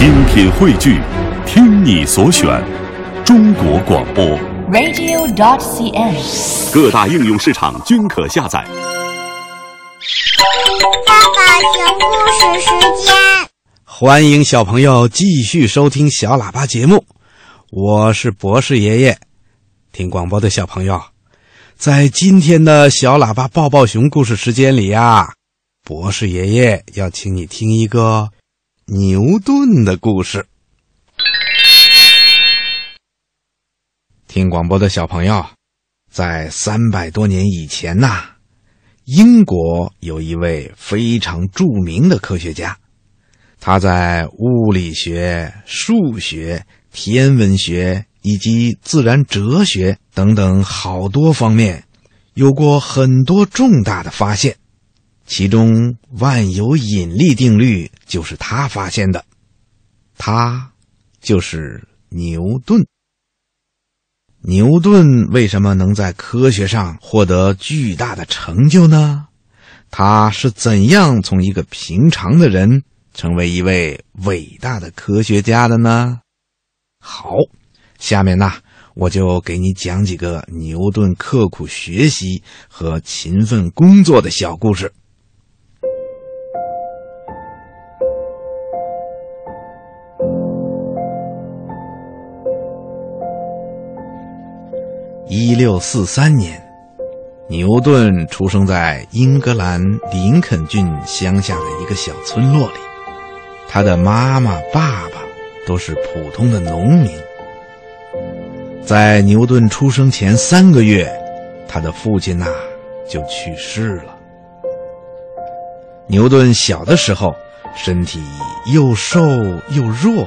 精品汇聚，听你所选，中国广播。radio.cn。各大应用市场均可下载。爸爸讲故事时间。欢迎小朋友继续收听小喇叭节目，我是博士爷爷。听广播的小朋友，在今天的小喇叭抱抱熊故事时间里呀，博士爷爷要请你听一个牛顿的故事。听广播的小朋友，在三百多年以前呐，英国有一位非常著名的科学家。他在物理学、数学、天文学以及自然哲学等等好多方面，有过很多重大的发现，其中万有引力定律就是他发现的，他就是牛顿。牛顿为什么能在科学上获得巨大的成就呢？他是怎样从一个平常的人成为一位伟大的科学家的呢？好，下面呢，我就给你讲几个牛顿刻苦学习和勤奋工作的小故事。一六四三年，牛顿出生在英格兰林肯郡乡下的一个小村落里。他的妈妈、爸爸都是普通的农民。在牛顿出生前三个月，他的父亲呐、就去世了。牛顿小的时候身体又瘦又弱，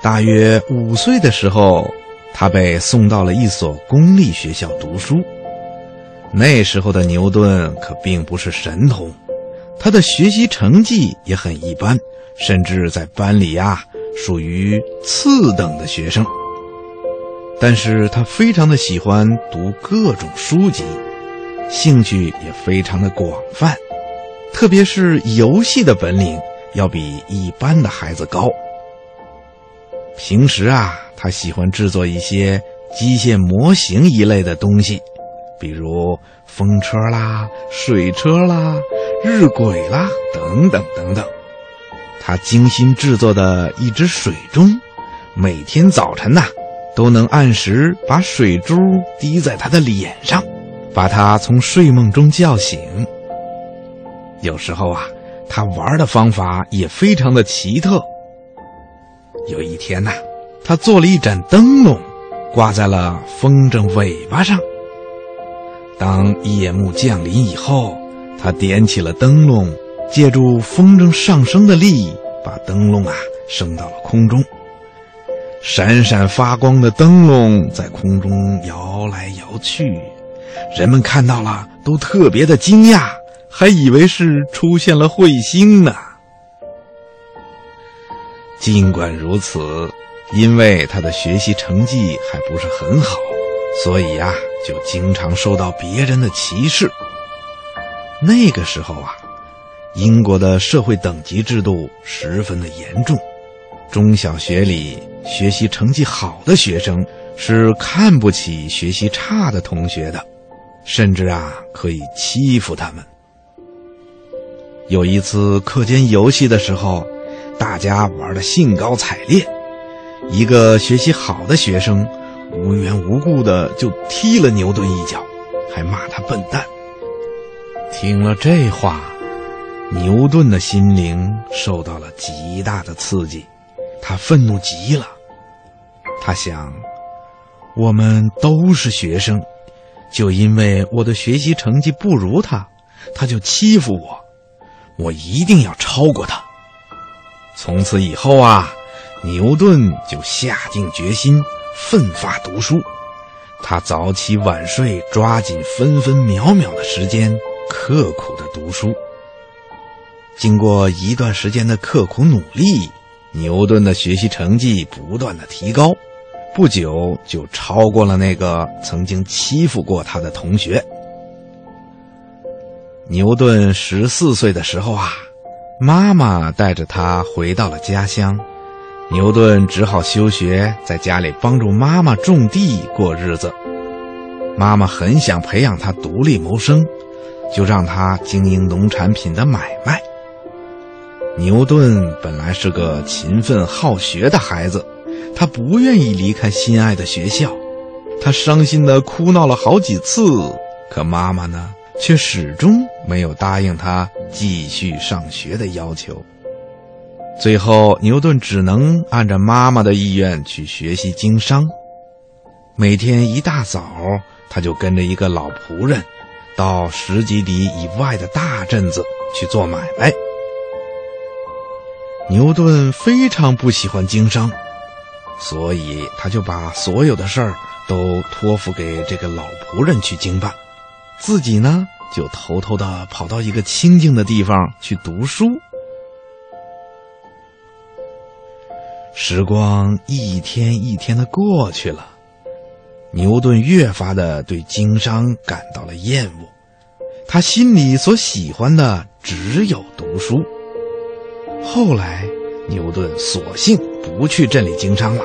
大约五岁的时候，他被送到了一所公立学校读书。那时候的牛顿可并不是神童，他的学习成绩也很一般。甚至在班里呀、属于次等的学生。但是他非常的喜欢读各种书籍，兴趣也非常的广泛，特别是游戏的本领要比一般的孩子高。平时啊，他喜欢制作一些机械模型一类的东西，比如风车啦、水车啦、日晷啦等等等等。他精心制作的一只水钟，每天早晨呐、都能按时把水珠滴在他的脸上，把他从睡梦中叫醒。有时候啊，他玩的方法也非常的奇特。有一天呐、他做了一盏灯笼，挂在了风筝尾巴上。当夜幕降临以后，他点起了灯笼。借助风筝上升的力，把灯笼啊升到了空中。闪闪发光的灯笼在空中摇来摇去，人们看到了都特别的惊讶，还以为是出现了彗星呢。尽管如此，因为他的学习成绩还不是很好，所以呀、就经常受到别人的歧视。那个时候啊。英国的社会等级制度十分的严重，中小学里学习成绩好的学生是看不起学习差的同学的，甚至啊可以欺负他们。有一次课间游戏的时候，大家玩的兴高采烈，一个学习好的学生无缘无故的就踢了牛顿一脚，还骂他笨蛋。听了这话。牛顿的心灵受到了极大的刺激，他愤怒极了。他想，我们都是学生，就因为我的学习成绩不如他，他就欺负我，我一定要超过他。从此以后啊，牛顿就下定决心，奋发读书。他早起晚睡，抓紧分分秒秒的时间，刻苦的读书。经过一段时间的刻苦努力，牛顿的学习成绩不断的提高，不久就超过了那个曾经欺负过他的同学。牛顿十四岁的时候啊，妈妈带着他回到了家乡，牛顿只好休学，在家里帮助妈妈种地过日子。妈妈很想培养他独立谋生，就让他经营农产品的买卖。牛顿本来是个勤奋好学的孩子，他不愿意离开心爱的学校，他伤心的哭闹了好几次。可妈妈呢，却始终没有答应他继续上学的要求。最后，牛顿只能按照妈妈的意愿去学习经商。每天一大早，他就跟着一个老仆人，到十几里以外的大镇子去做买卖。牛顿非常不喜欢经商，所以他就把所有的事儿都托付给这个老仆人去经办，自己呢就偷偷的跑到一个清静的地方去读书。时光一天一天的过去了，牛顿越发的对经商感到了厌恶。他心里所喜欢的只有读书。后来，牛顿索性不去镇里经商了，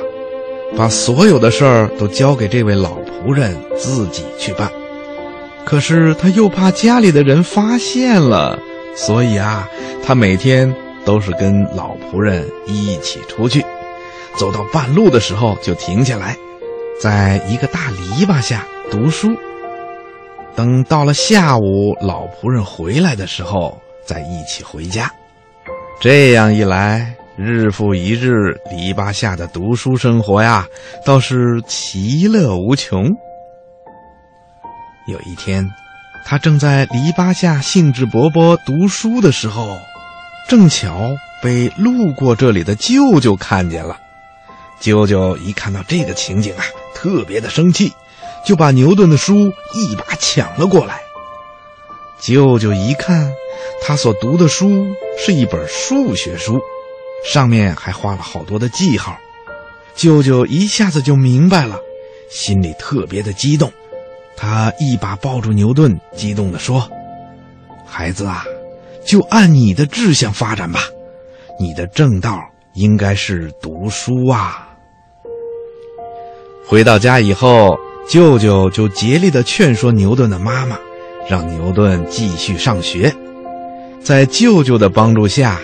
把所有的事儿都交给这位老仆人自己去办。可是他又怕家里的人发现了，所以啊，他每天都是跟老仆人一起出去。走到半路的时候，就停下来，在一个大篱笆下读书。等到了下午，老仆人回来的时候，再一起回家。这样一来，日复一日，篱笆下的读书生活呀，倒是其乐无穷。有一天，他正在篱笆下兴致勃勃读书的时候，正巧被路过这里的舅舅看见了。舅舅一看到这个情景啊，特别的生气，就把牛顿的书一把抢了过来。舅舅一看，他所读的书是一本数学书，上面还画了好多的记号。舅舅一下子就明白了，心里特别的激动。他一把抱住牛顿，激动地说：“孩子啊，就按你的志向发展吧，你的正道应该是读书啊。”回到家以后，舅舅就竭力的劝说牛顿的妈妈，让牛顿继续上学。在舅舅的帮助下，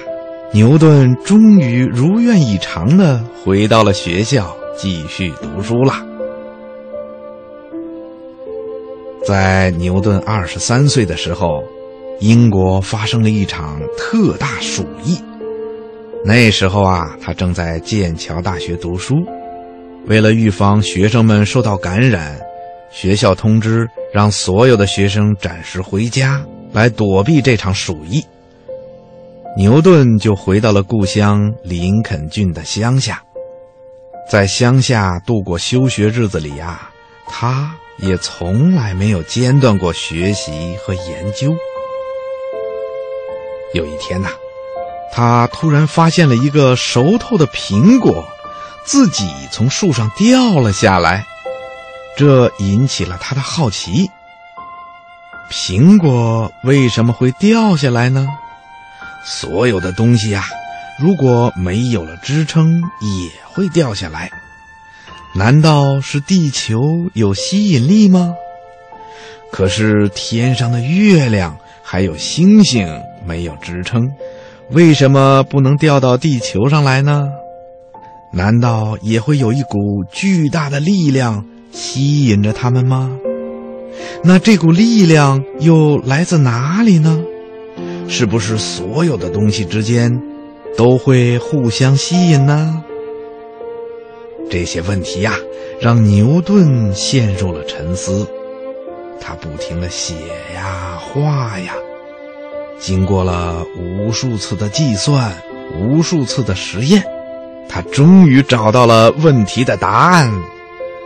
牛顿终于如愿以偿的回到了学校继续读书了。在牛顿二十三岁的时候，英国发生了一场特大鼠疫。那时候啊，他正在剑桥大学读书。为了预防学生们受到感染，学校通知让所有的学生暂时回家，来躲避这场鼠疫。牛顿就回到了故乡林肯郡的乡下，在乡下度过休学日子里呀，他也从来没有间断过学习和研究。有一天呐，他突然发现了一个熟透的苹果。自己从树上掉了下来，这引起了他的好奇。苹果为什么会掉下来呢？所有的东西呀，如果没有了支撑，也会掉下来。难道是地球有吸引力吗？可是天上的月亮还有星星没有支撑，为什么不能掉到地球上来呢？难道也会有一股巨大的力量吸引着他们吗？那这股力量又来自哪里呢？是不是所有的东西之间都会互相吸引呢？这些问题呀，让牛顿陷入了沉思。他不停的写呀画呀，经过了无数次的计算，无数次的实验。他终于找到了问题的答案，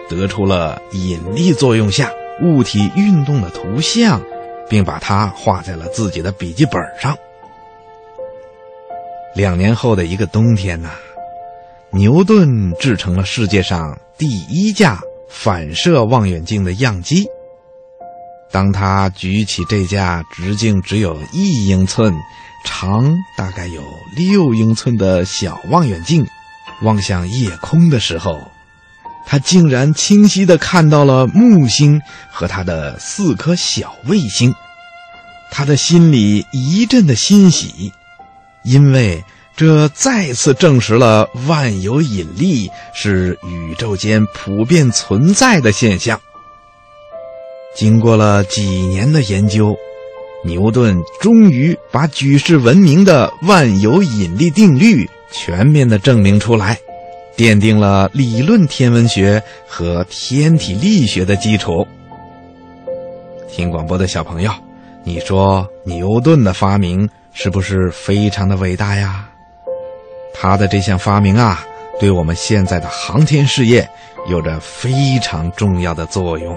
得出了引力作用下物体运动的图像，并把它画在了自己的笔记本上。两年后的一个冬天呐，牛顿制成了世界上第一架反射望远镜的样机。当他举起这架直径只有一英寸、长大概有六英寸的小望远镜。望向夜空的时候，他竟然清晰的看到了木星和他的四颗小卫星。他的心里一阵的欣喜，因为这再次证实了万有引力是宇宙间普遍存在的现象。经过了几年的研究，牛顿终于把举世闻名的万有引力定律全面的证明出来，奠定了理论天文学和天体力学的基础。听广播的小朋友。你说牛顿的发明是不是非常的伟大呀？他的这项发明啊，对我们现在的航天事业有着非常重要的作用。